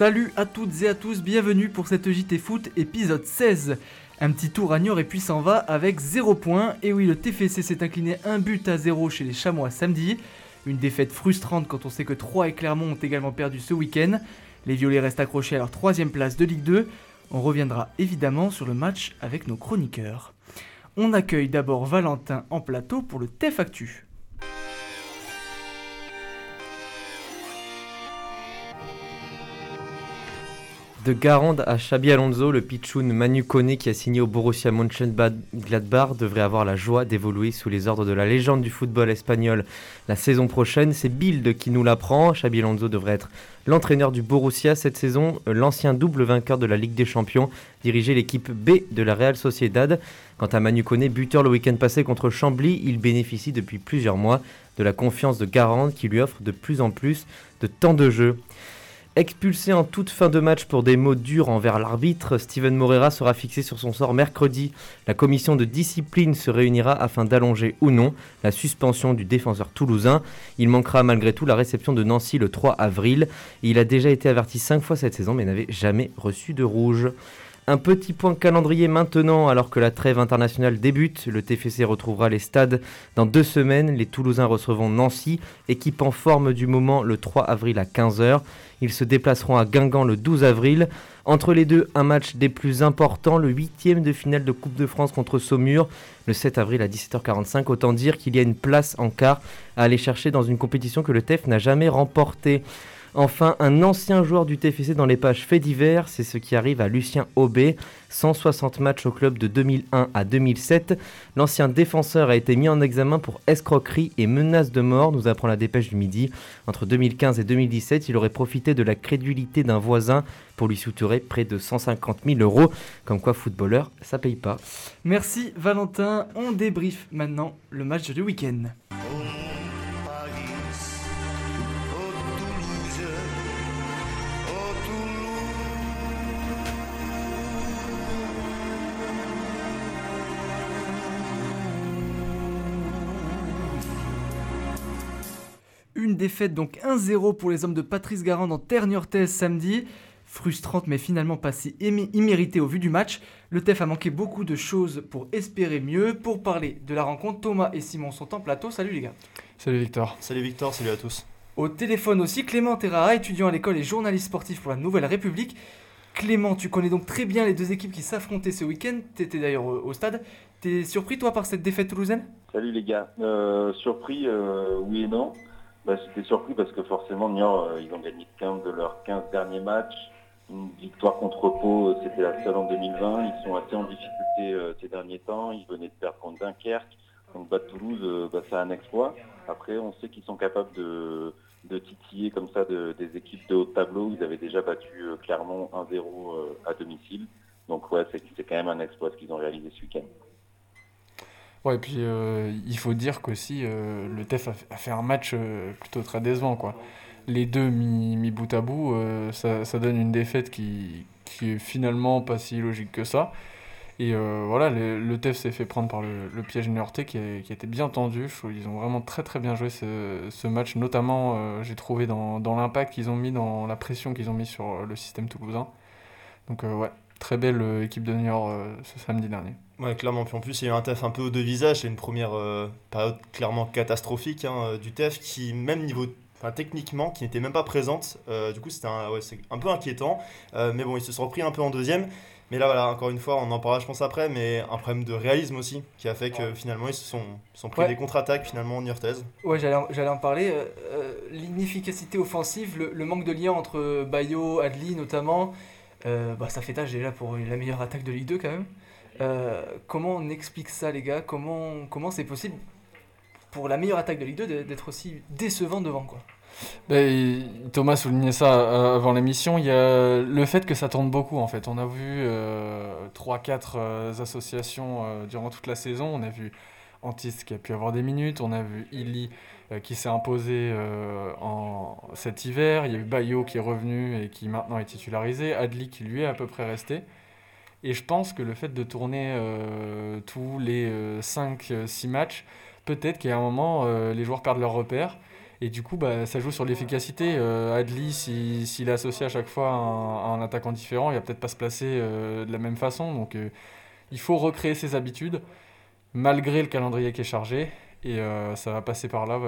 Salut à toutes et à tous, bienvenue pour cette JT Foot épisode 16. Un petit tour à Niort et puis s'en va avec 0 points. Et oui, le TFC s'est incliné un but à 0 chez les Chamois samedi. Une défaite frustrante quand on sait que Troyes et Clermont ont également perdu ce week-end. Les Violets restent accrochés à leur troisième place de Ligue 2. On reviendra évidemment sur le match avec nos chroniqueurs. On accueille d'abord Valentin en plateau pour le TEF De Garande à Xabi Alonso, le pitchoun Manu Kone qui a signé au Borussia Mönchengladbach devrait avoir la joie d'évoluer sous les ordres de la légende du football espagnol la saison prochaine. C'est Bild qui nous l'apprend. Xabi Alonso devrait être l'entraîneur du Borussia cette saison. L'ancien double vainqueur de la Ligue des Champions dirigeait l'équipe B de la Real Sociedad. Quant à Manu Kone, buteur le week-end passé contre Chambly, il bénéficie depuis plusieurs mois de la confiance de Garande qui lui offre de plus en plus de temps de jeu. Expulsé en toute fin de match pour des mots durs envers l'arbitre, Steven Morera sera fixé sur son sort mercredi. La commission de discipline se réunira afin d'allonger ou non la suspension du défenseur toulousain. Il manquera malgré tout la réception de Nancy le 3 avril. Il a déjà été averti 5 fois cette saison mais n'avait jamais reçu de rouge. Un petit point calendrier maintenant, alors que la trêve internationale débute. Le TFC retrouvera les stades dans deux semaines. Les Toulousains recevront Nancy, équipe en forme du moment le 3 avril à 15h. Ils se déplaceront à Guingamp le 12 avril. Entre les deux, un match des plus importants, le huitième de finale de Coupe de France contre Saumur, le 7 avril à 17h45. Autant dire qu'il y a une place en quart à aller chercher dans une compétition que le TEF n'a jamais remportée. Enfin, un ancien joueur du TFC dans les pages faits divers, c'est ce qui arrive à Lucien Aubé. 160 matchs au club de 2001 à 2007. L'ancien défenseur a été mis en examen pour escroquerie et menace de mort, nous apprend la dépêche du midi. Entre 2015 et 2017, il aurait profité de la crédulité d'un voisin pour lui souturer près de 150 000 euros. Comme quoi, footballeur, ça paye pas. Merci Valentin. On débrief maintenant le match du week-end. Défaite donc 1-0 pour les hommes de Patrice Garand en terre niortaise samedi. Frustrante mais finalement pas si imméritée au vu du match. Le TEF a manqué beaucoup de choses pour espérer mieux. Pour parler de la rencontre, Thomas et Simon sont en plateau. Salut les gars. Salut Victor. Salut Victor, salut à tous. Au téléphone aussi, Clément Terrara, étudiant à l'école et journaliste sportif pour la Nouvelle République. Clément, tu connais donc très bien les deux équipes qui s'affrontaient ce week-end. Tu étais d'ailleurs au, stade. T'es surpris toi par cette défaite toulousaine? Salut les gars. Euh, surpris, euh, oui et non. Bah, J'étais surpris parce que forcément, Niort, euh, ils ont gagné 15 de leurs 15 derniers matchs. Une victoire contre Pau, euh, c'était la seule en 2020. Ils sont assez en difficulté euh, ces derniers temps. Ils venaient de perdre contre Dunkerque. Donc battre Toulouse, bah, c'est un exploit. Après, on sait qu'ils sont capables de, de titiller comme ça de, des équipes de haut tableau. Ils avaient déjà battu Clermont 1-0 à domicile. Donc ouais, c'est quand même un exploit ce qu'ils ont réalisé ce week-end. Ouais, et puis euh, il faut dire qu'aussi euh, le TEF a, fait un match euh, plutôt très décevant. Quoi. Les deux mis, bout à bout, ça, ça, donne une défaite qui, qui est finalement pas si logique que ça. Et voilà, le, le TEF s'est fait prendre par le, le piège Niortais qui, qui était bien tendu. Ils ont vraiment très très bien joué ce, ce match, notamment j'ai trouvé dans, dans l'impact qu'ils ont mis, dans la pression qu'ils ont mis sur le système toulousain. Donc ouais, très belle équipe de Niort ce samedi dernier. Ouais, clairement. Puis en plus, il y a eu un TEF un peu aux deux visages. C'est une première euh, période clairement catastrophique hein, euh, du TEF qui, même niveau enfin, techniquement, qui n'était même pas présente. Euh, du coup, c'était un, ouais, un peu inquiétant. mais bon, ils se sont repris un peu en deuxième. Mais là, voilà, encore une fois, on en parlera, je pense, après, mais un problème de réalisme aussi, qui a fait que finalement, ils se sont, sont pris des contre-attaques, finalement, en Niortaise. Ouais, j'allais en parler. L'inefficacité offensive, le, manque de lien entre Bayo, Adli notamment, bah, ça fait tâche déjà pour la meilleure attaque de Ligue 2 quand même. Euh, comment on explique ça, les gars? Comment comment c'est possible pour la meilleure attaque de Ligue 2 d'être aussi décevant devant quoi? Ben, Thomas soulignait ça euh, avant l'émission. Il y a le fait que ça tourne beaucoup en fait. On a vu euh, 3-4 euh, associations durant toute la saison. On a vu Antis qui a pu avoir des minutes. On a vu Illy qui s'est imposé en cet hiver. Il y a eu Bayo qui est revenu et qui maintenant est titularisé. Adli qui lui est à peu près resté. Et je pense que le fait de tourner euh, tous les 5-6 euh, matchs, peut-être qu'à un moment, euh, les joueurs perdent leur repère. Et du coup, bah, ça joue sur l'efficacité. Euh, Adli, s'il est associé à chaque fois à un, attaquant différent, il va peut-être pas se placer euh, de la même façon. Donc euh, il faut recréer ses habitudes, malgré le calendrier qui est chargé. Et ça va passer par là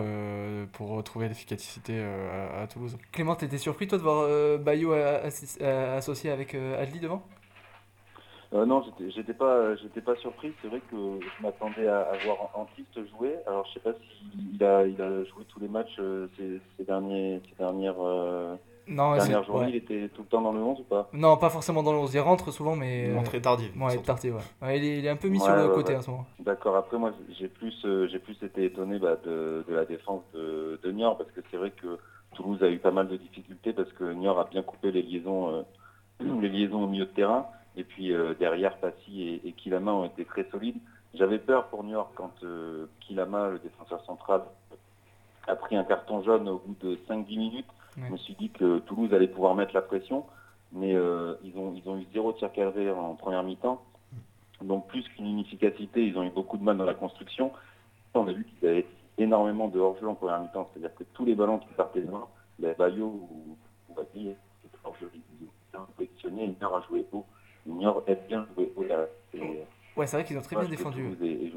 pour retrouver l'efficacité à, Toulouse. Clément, tu étais surpris toi de voir Bayo associé avec Adli devant? Euh, non, j'étais pas, j'étais pas surpris. C'est vrai que je m'attendais à, voir Antiste jouer. Alors, je sais pas s'il a, il a joué tous les matchs euh, ces, derniers, ces dernières, euh, non, dernières journées. Il était tout le temps dans le 11 ou pas? Non, pas forcément dans le 11. Il rentre souvent, mais. Il rentre tardive. Ouais, tardive, ouais. il, est, il, est, un peu mis sur le côté à ce moment. D'accord. Après, moi, j'ai plus, j'ai plus été étonné bah, de, de, la défense de, de Niort parce que c'est vrai que Toulouse a eu pas mal de difficultés parce que Niort a bien coupé les liaisons, les liaisons au milieu de terrain. Et puis euh, derrière, Passy et, Kilama ont été très solides. J'avais peur pour York quand euh, Kilama, le défenseur central, a pris un carton jaune au bout de 5-10 minutes. Je me suis dit que Toulouse allait pouvoir mettre la pression, mais euh, ils, ont, ils ont eu zéro tir cadré en première mi-temps. Donc plus qu'une inefficacité, ils ont eu beaucoup de mal dans la construction. On a vu qu'ils avaient énormément de hors-jeu en première mi-temps, c'est-à-dire que tous les ballons qui partaient de main, ben, Bayo ou, ou Babi, hors-jeu, ils ont positionné, heure à jouer haut. Niort aime bien jouer au Ouais, c'est vrai qu'ils ont très bien défendu. Et.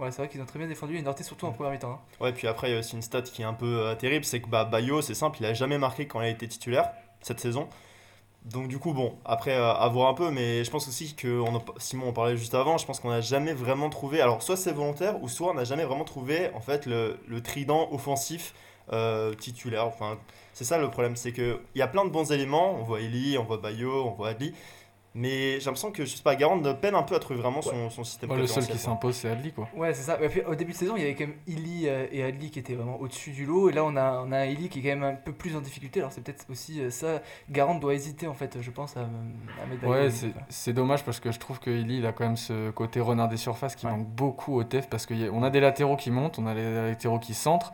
Ouais, c'est vrai qu'ils ont très bien défendu et Norté surtout en première mi-temps. Hein. Ouais, puis après, il y a aussi une stat qui est un peu euh, terrible c'est que bah, Bayo, c'est simple, il a jamais marqué quand il a été titulaire cette saison. Donc, du coup, bon, après, euh, à voir un peu, mais je pense aussi que on Simon en parlait juste avant, je pense qu'on n'a jamais vraiment trouvé. Alors, soit c'est volontaire, ou soit on n'a jamais vraiment trouvé en fait le, le trident offensif euh, titulaire. Enfin, c'est ça le problème, c'est qu'il y a plein de bons éléments. On voit Eli, on voit Bayo, on voit Adli. Mais j'ai l'impression que je sais pas, Garand peine un peu à trouver vraiment son, son système. le seul qui s'impose, c'est Adli quoi. Ouais, c'est ça. puis, au début de saison, il y avait quand même Illy euh, et Adli qui étaient vraiment au-dessus du lot. Et là, on a, on a Illy qui est quand même un peu plus en difficulté. Alors, c'est peut-être aussi euh, ça. Garand doit hésiter en fait, je pense, à, à mettre Ouais, c'est dommage parce que je trouve que Illy, il a quand même ce côté renard des surfaces qui manque beaucoup au TEF parce qu'on a des latéraux qui montent, on a des latéraux qui centrent.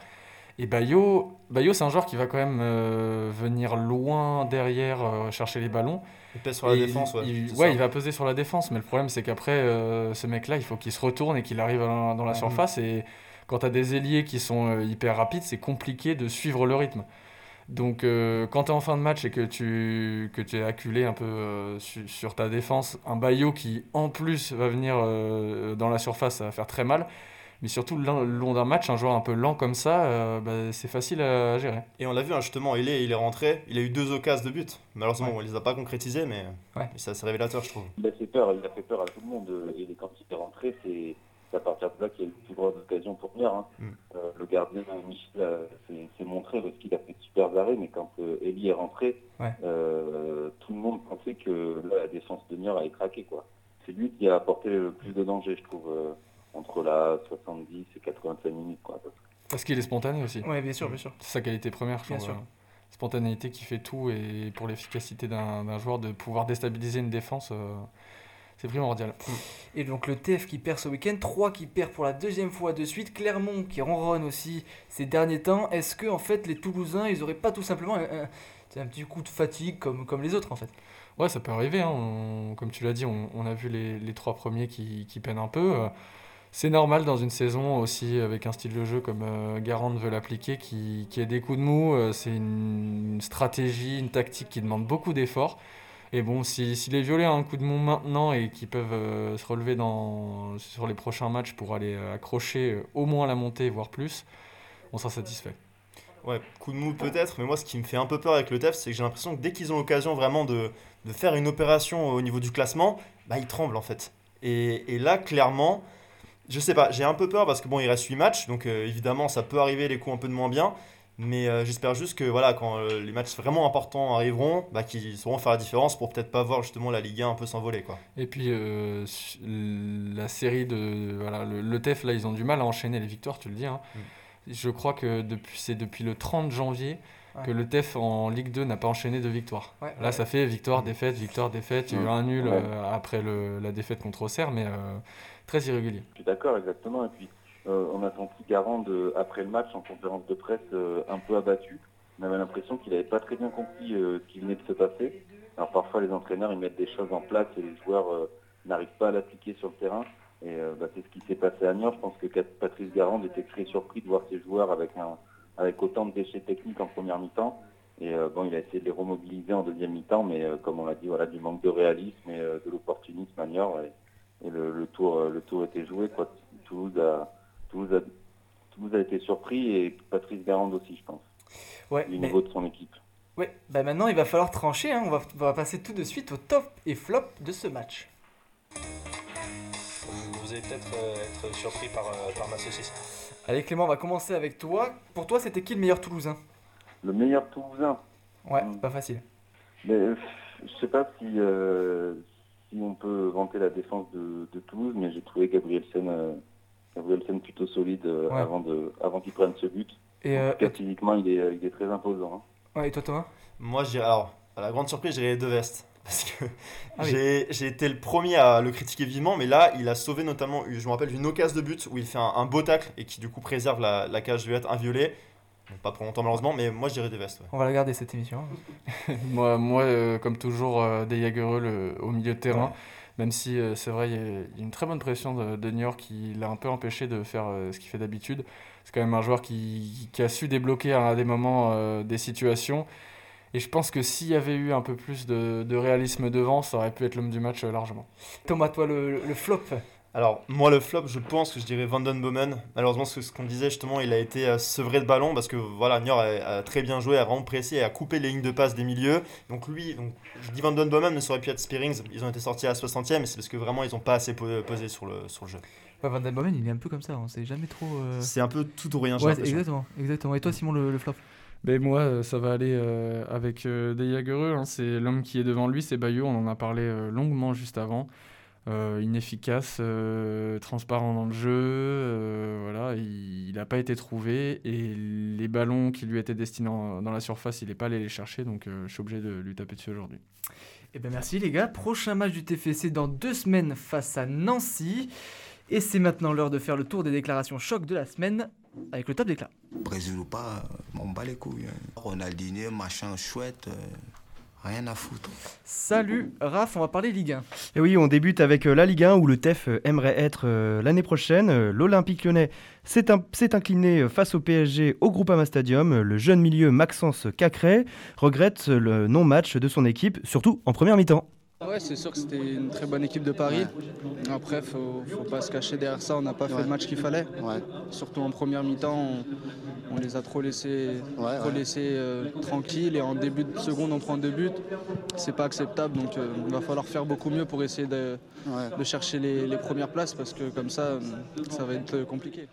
Et Bayo, Bayo c'est un joueur qui va quand même euh, venir loin derrière euh, chercher les ballons. Il pèse sur la défense, ouais. Il, ouais, il va peser sur la défense, mais le problème c'est qu'après, euh, ce mec-là, il faut qu'il se retourne et qu'il arrive dans, la surface. Et quand tu as des ailiers qui sont hyper rapides, c'est compliqué de suivre le rythme. Donc quand tu es en fin de match et que tu, que tu es acculé un peu sur ta défense, un Bayo qui en plus va venir dans la surface, ça va faire très mal. Mais surtout, le long d'un match, un joueur un peu lent comme ça, euh, bah, c'est facile à, gérer. Et on l'a vu, hein, justement, il est, il est rentré, il a eu deux occasions de but. Malheureusement, on ne les a pas concrétisées, mais, c'est assez révélateur, je trouve. Il a fait peur, il a fait peur à tout le monde. Et quand il est rentré, c'est à partir de là qu'il y a eu plus grosse occasion pour venir. Hein. Mm. Euh, le gardien, Michel, s'est montré parce qu'il a fait de super arrêts, mais quand euh, Eli est rentré, tout le monde pensait que la défense de Niort allait craquer. Quoi. C'est lui qui a apporté le plus de danger, je trouve entre la 70 et 85 minutes. Quoi, parce qu'il est spontané aussi. Oui, bien sûr, bien sûr. C'est sa qualité première, je bien Sûr. Euh, spontanéité qui fait tout et pour l'efficacité d'un joueur de pouvoir déstabiliser une défense, euh, c'est primordial. Et donc le TF qui perd ce week-end, 3 qui perd pour la deuxième fois de suite, Clermont qui ronronne aussi ces derniers temps. Est-ce que en fait les Toulousains, ils auraient pas tout simplement un, un, petit coup de fatigue comme, comme les autres en fait? Ouais, ça peut arriver. Hein. comme tu l'as dit, on, on, a vu les, les trois premiers qui, qui peinent un peu. Euh, c'est normal dans une saison aussi avec un style de jeu comme euh, Garand veut l'appliquer qui, qui a des coups de mou. Euh, c'est une, stratégie, une tactique qui demande beaucoup d'efforts. Et bon, si, si les violets ont un coup de mou maintenant et qui peuvent euh, se relever dans, sur les prochains matchs pour aller accrocher au moins la montée, voire plus, on sera satisfait. Ouais, coup de mou peut-être, mais moi ce qui me fait un peu peur avec le TEF, c'est que j'ai l'impression que dès qu'ils ont l'occasion vraiment de, de, faire une opération au niveau du classement, bah, ils tremblent en fait. Et, et là, clairement, je sais pas, j'ai un peu peur parce que bon, il reste 8 matchs, donc euh, évidemment, ça peut arriver les coups un peu de moins bien. Mais euh, j'espère juste que voilà, quand euh, les matchs vraiment importants arriveront, bah, qu'ils sauront faire la différence pour peut-être pas voir justement la Ligue 1 un peu s'envoler. Quoi. Et puis la série de. Voilà, le, TEF, là, ils ont du mal à enchaîner les victoires, tu le dis. Hein. Mm. Je crois que depuis, c'est depuis le 30 janvier que le TEF en Ligue 2 n'a pas enchaîné de victoires. là, ça fait victoire, défaite, victoire, défaite. Il y a eu un nul après le, la défaite contre Auxerre, mais très irrégulier. Je suis d'accord, exactement. Et puis, euh, on a senti Garand, de, après le match, en conférence de presse, euh, un peu abattu. On avait l'impression qu'il n'avait pas très bien compris euh, ce qui venait de se passer. Alors parfois, les entraîneurs, ils mettent des choses en place et les joueurs n'arrivent pas à l'appliquer sur le terrain. Et bah, c'est ce qui s'est passé à Niort. Je pense que Patrice Garand était très surpris de voir ses joueurs avec un, avec autant de déchets techniques en première mi-temps. Et bon, il a essayé de les remobiliser en deuxième mi-temps, mais comme on l'a dit, voilà, du manque de réalisme et de l'opportunisme à Niort. Et, le, tour, le tour était joué. Quoi. Toulouse a, Toulouse a, Toulouse a été surpris et Patrice Garande aussi, je pense. Ouais, du niveau de son équipe. Oui, bah maintenant il va falloir trancher. Hein. On, va, on, va, passer tout de suite au top et flop de ce match. Vous allez peut-être euh, être surpris par, euh, par ma saucisse. Allez Clément, on va commencer avec toi. Pour toi, c'était qui le meilleur Toulousain? Le meilleur Toulousain? Ouais, hmm. pas facile. Mais je sais pas si, euh, si on peut vanter la défense de, de Toulouse, mais j'ai trouvé Gabriel Sen, Gabriel Sen plutôt solide avant, de, avant qu'il prenne ce but. Et en tout cas, physiquement, il est, il est très imposant. Hein. Ouais, et toi, Thomas? Moi, j'ai alors, à la grande surprise, j'ai les deux vestes. Parce que ah j'ai été le premier à le critiquer vivement, mais là, il a sauvé notamment, je me rappelle, une occasion de but où il fait un, beau tacle et qui du coup préserve la, la cage être inviolée. pas pour longtemps malheureusement, mais moi je dirais des vestes. On va la garder cette émission. moi, moi euh, comme toujours, euh, des Jagereux au milieu de terrain. Même si euh, c'est vrai, il y, a une très bonne pression de, de New York qui l'a un peu empêché de faire ce qu'il fait d'habitude. C'est quand même un joueur qui, qui, a su débloquer à des moments des situations et je pense que s'il y avait eu un peu plus de, réalisme devant, ça aurait pu être l'homme du match euh, largement. Thomas, toi, le, flop alors, moi, le flop, je pense que je dirais Vanden Bomen. Malheureusement, ce qu'on disait justement, il a été euh, sevré de ballon parce que voilà, Niort a, très bien joué, a vraiment pressé, a coupé les lignes de passe des milieux. Donc, lui, donc, je dis Vanden Bomen, mais ça aurait pu être Spearings. Ils ont été sortis à la 60e, mais c'est parce que vraiment, ils n'ont pas assez posé sur le, sur le jeu. Ouais, Vanden Bomen, il est un peu comme ça, on sait jamais trop. Euh, c'est un peu tout ou rien, ouais, exactement, exactement. Et toi, Simon, le flop? Ben moi, euh, ça va aller euh, avec euh, des Hein, c'est l'homme qui est devant lui, c'est Bayou. On en a parlé euh, longuement juste avant. inefficace, transparent dans le jeu. voilà, il n'a pas été trouvé et les ballons qui lui étaient destinés dans la surface, il n'est pas allé les chercher. Donc, je suis obligé de lui taper dessus aujourd'hui. Eh ben merci les gars. Prochain match du TFC dans deux semaines face à Nancy. Et c'est maintenant l'heure de faire le tour des déclarations choc de la semaine avec le top d'éclat. Brésil ou pas, on bat les couilles. Hein. Ronaldinho, machin chouette. Euh, rien à foutre. Salut Raph, on va parler Ligue 1. Et oui, on débute avec euh, la Ligue 1 où le TEF euh, aimerait être l'année prochaine. L'Olympique lyonnais s'est incliné face au PSG au Groupama Stadium. Le jeune milieu Maxence Cacré regrette le non-match de son équipe, surtout en première mi-temps. Ouais, c'est sûr que c'était une très bonne équipe de Paris. Après, il ne faut pas se cacher derrière ça. On n'a pas fait le match qu'il fallait. Surtout en première mi-temps, on, les a trop laissés, euh, tranquilles. Et en début de seconde, on prend deux buts. C'est pas acceptable. Donc, euh, il va falloir faire beaucoup mieux pour essayer de, chercher les premières places parce que comme ça, ça va être compliqué.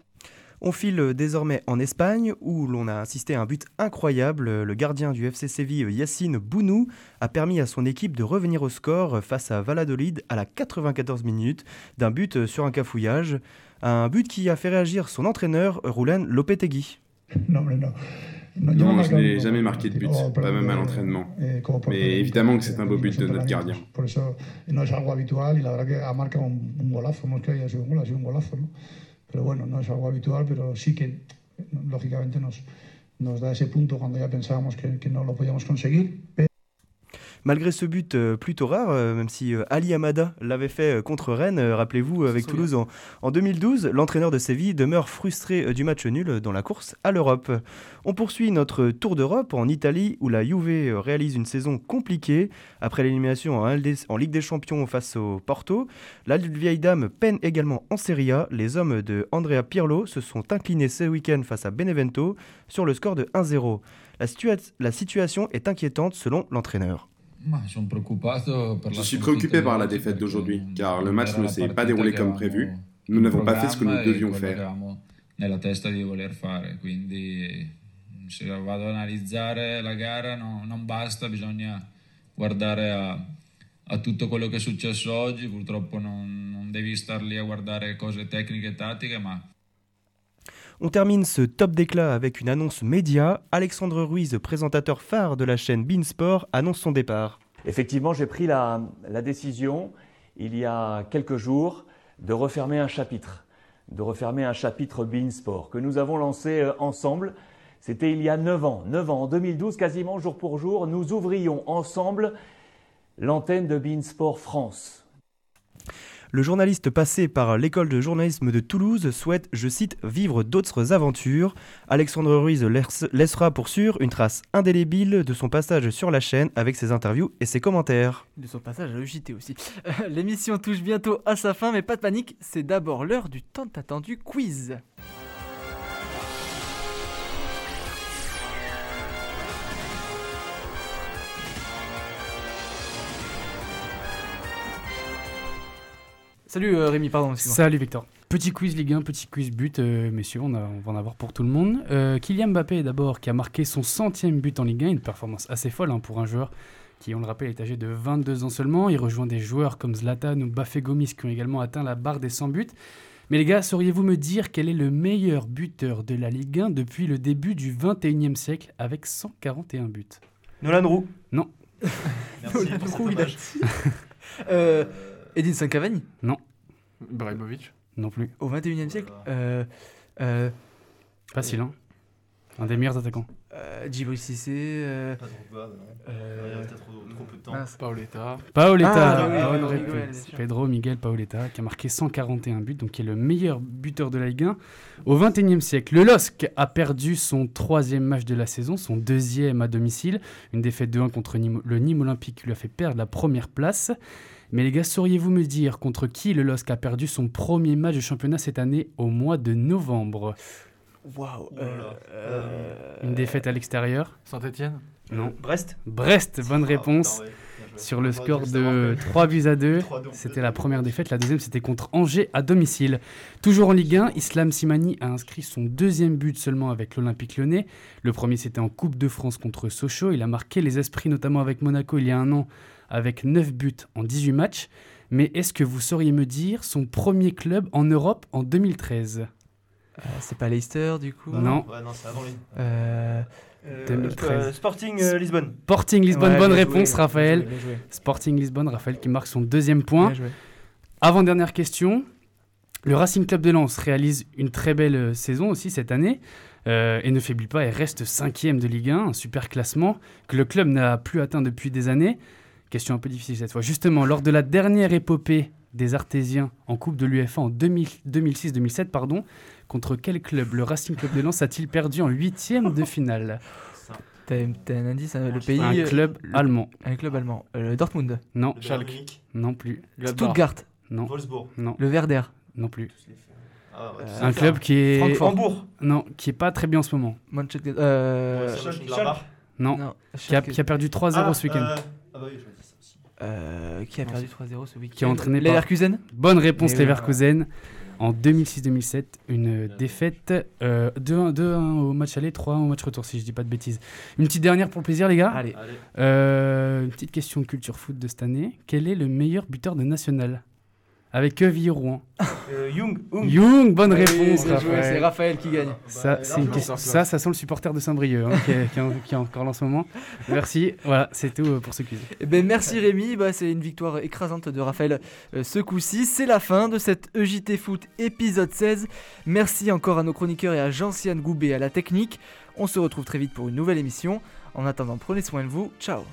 On file désormais en Espagne où l'on a assisté à un but incroyable. Le gardien du FC Séville, Yacine Bounou, a permis à son équipe de revenir au score face à Valladolid à la 94 minutes d'un but sur un cafouillage. Un but qui a fait réagir son entraîneur, Roulen Lopetegui. Non, non, je n'ai jamais marqué de but, pas même à l'entraînement. Mais évidemment que c'est un beau but de notre gardien. Pero bueno, no es algo habitual, pero sí que lógicamente nos, nos da ese punto cuando ya pensábamos que, que no lo podíamos conseguir. Malgré ce but euh, plutôt rare, euh, même si euh, Ali Amada l'avait fait contre Rennes, rappelez-vous, avec Toulouse en, 2012, l'entraîneur de Séville demeure frustré du match nul dans la course à l'Europe. On poursuit notre tour d'Europe en Italie où la Juve réalise une saison compliquée. Après l'élimination en, Ligue des Champions face au Porto, la vieille dame peine également en Serie A. Les hommes de Andrea Pirlo se sont inclinés ce week-end face à Benevento sur le score de 1-0. la situation est inquiétante selon l'entraîneur. Je suis préoccupé par la défaite d'aujourd'hui, car le match ne s'est pas déroulé comme prévu. Nous n'avons pas fait ce que nous devions faire. se vado a analizzare la gara no, non basta, bisogna guardare a, a, tutto quello che è successo oggi, purtroppo non, non devi star lì a guardare cose tecniche e tattiche, ma On termine ce top d'éclat avec une annonce média. Alexandre Ruiz, présentateur phare de la chaîne Beansport, annonce son départ. Effectivement, j'ai pris la, décision, il y a quelques jours, de refermer un chapitre, de refermer un chapitre Beansport que nous avons lancé euh, ensemble. C'était il y a 9 ans, 9 ans, en 2012, quasiment jour pour jour, nous ouvrions ensemble l'antenne de Beansport France. Le journaliste passé par l'école de journalisme de Toulouse souhaite, je cite, vivre d'autres aventures. Alexandre Ruiz laissera pour sûr une trace indélébile de son passage sur la chaîne avec ses interviews et ses commentaires. De son passage à l'EJT aussi. L'émission touche bientôt à sa fin, mais pas de panique, c'est d'abord l'heure du tant attendu quiz. Salut euh, Rémi, pardon. Salut Victor. Petit quiz Ligue 1, petit quiz but, euh, messieurs, on, va en avoir pour tout le monde. Euh, Kylian Mbappé d'abord, qui a marqué son centième but en Ligue 1, une performance assez folle hein, pour un joueur qui, on le rappelle, est âgé de 22 ans seulement. Il rejoint des joueurs comme Zlatan ou Bafé Gomis qui ont également atteint la barre des 100 buts. Mais les gars, sauriez-vous me dire quel est le meilleur buteur de la Ligue 1 depuis le début du 21e siècle avec 141 buts? Nolan Roux Non. Nolan Roux, il a... Edinson Cavani Non. Brahimovic Non plus. Au 21 e siècle euh, euh, Facile, hein Un des meilleurs attaquants. Euh, Djibril Cissé. Euh, pas Drogba, non. Euh, il y a peut-être trop, trop, peu de temps. Ah, Paoletta. Paoletta, ah, oui, oui, oui, Pedro Miguel Paoletta, qui a marqué 141 buts, donc qui est le meilleur buteur de la Ligue 1 au 21e siècle. Le LOSC a perdu son troisième match de la saison, son deuxième à domicile, une défaite de 1 contre le Nîmes Olympique qui lui a fait perdre la première place. Mais les gars, sauriez-vous me dire contre qui le LOSC a perdu son premier match de championnat cette année au mois de novembre? Waouh euh, euh, Une défaite à l'extérieur? Saint-Etienne Non. Brest? Brest, bonne réponse. Sur le score de 3 buts à 2, c'était la première défaite. La deuxième, c'était contre Angers à domicile. Toujours en Ligue 1, Islam Simani a inscrit son deuxième but seulement avec l'Olympique lyonnais. Le premier, c'était en Coupe de France contre Sochaux. Il a marqué les esprits, notamment avec Monaco il y a un an, avec 9 buts en 18 matchs. Mais est-ce que vous sauriez me dire son premier club en Europe en 2013 euh, C'est pas Leicester du coup? Non. Ouais, non, c'est avant lui. Euh, 2013. Euh, Sporting euh, Lisbonne. Sporting Lisbonne, Ouais, bonne réponse, joué, Raphaël. bien joué, bien joué. Sporting Lisbonne, Raphaël qui marque son deuxième point. Avant-dernière question. Le Racing Club de Lens réalise une très belle saison aussi cette année euh, et ne faiblit pas et reste cinquième de Ligue 1, un super classement que le club n'a plus atteint depuis des années. Question un peu difficile cette fois. Justement, lors de la dernière épopée des Artésiens en Coupe de l'UEFA en 2000 2006-2007, pardon, contre quel club le Racing Club de Lens a-t-il perdu en huitième de finale? T'as un indice, hein, le pays. Un euh, club le- allemand. Un club allemand. Euh, le Dortmund. Non, Le Schalke. Non plus. Stuttgart. Non, Wolfsburg. non, Le Werder. non plus. Ah, ouais, Euh, Un club qui est Francfort. Hambourg. non, qui est pas très bien en ce moment. Manchester. Euh, Schalke. Non, non, qui a, qui a perdu 3-0 Ah, ce week-end. euh, Ah bah oui, je Euh, qui a perdu 3-0 ce week-end Qui est entraîné par- Leverkusen Bonne réponse Eh oui. Leverkusen. En 2006-2007, une défaite euh, 2-1 2-1 au match aller, 3-1 au match retour, si je dis pas de bêtises. Une petite dernière pour le plaisir, les gars. Allez. Allez. Euh, une petite question de culture foot de cette année. Quel est le meilleur buteur de National? Avec Quevilly Rouen. Euh, Young. Bonne Oui, réponse. C'est Raphaël qui gagne. Ça, c'est une largement question- sur ça, ça sent le supporter de Saint-Brieuc hein, qui, est, qui est- qui est encore là en ce moment. Merci. Voilà, c'est tout euh, pour ce quiz. Eh ben, merci Rémi, bah, c'est une victoire écrasante de Raphaël euh, ce coup-ci. C'est la fin de cette EJT Foot épisode 16. Merci encore à nos chroniqueurs et à Jean-Ciane Goubet à la technique. On se retrouve très vite pour une nouvelle émission. En attendant, prenez soin de vous. Ciao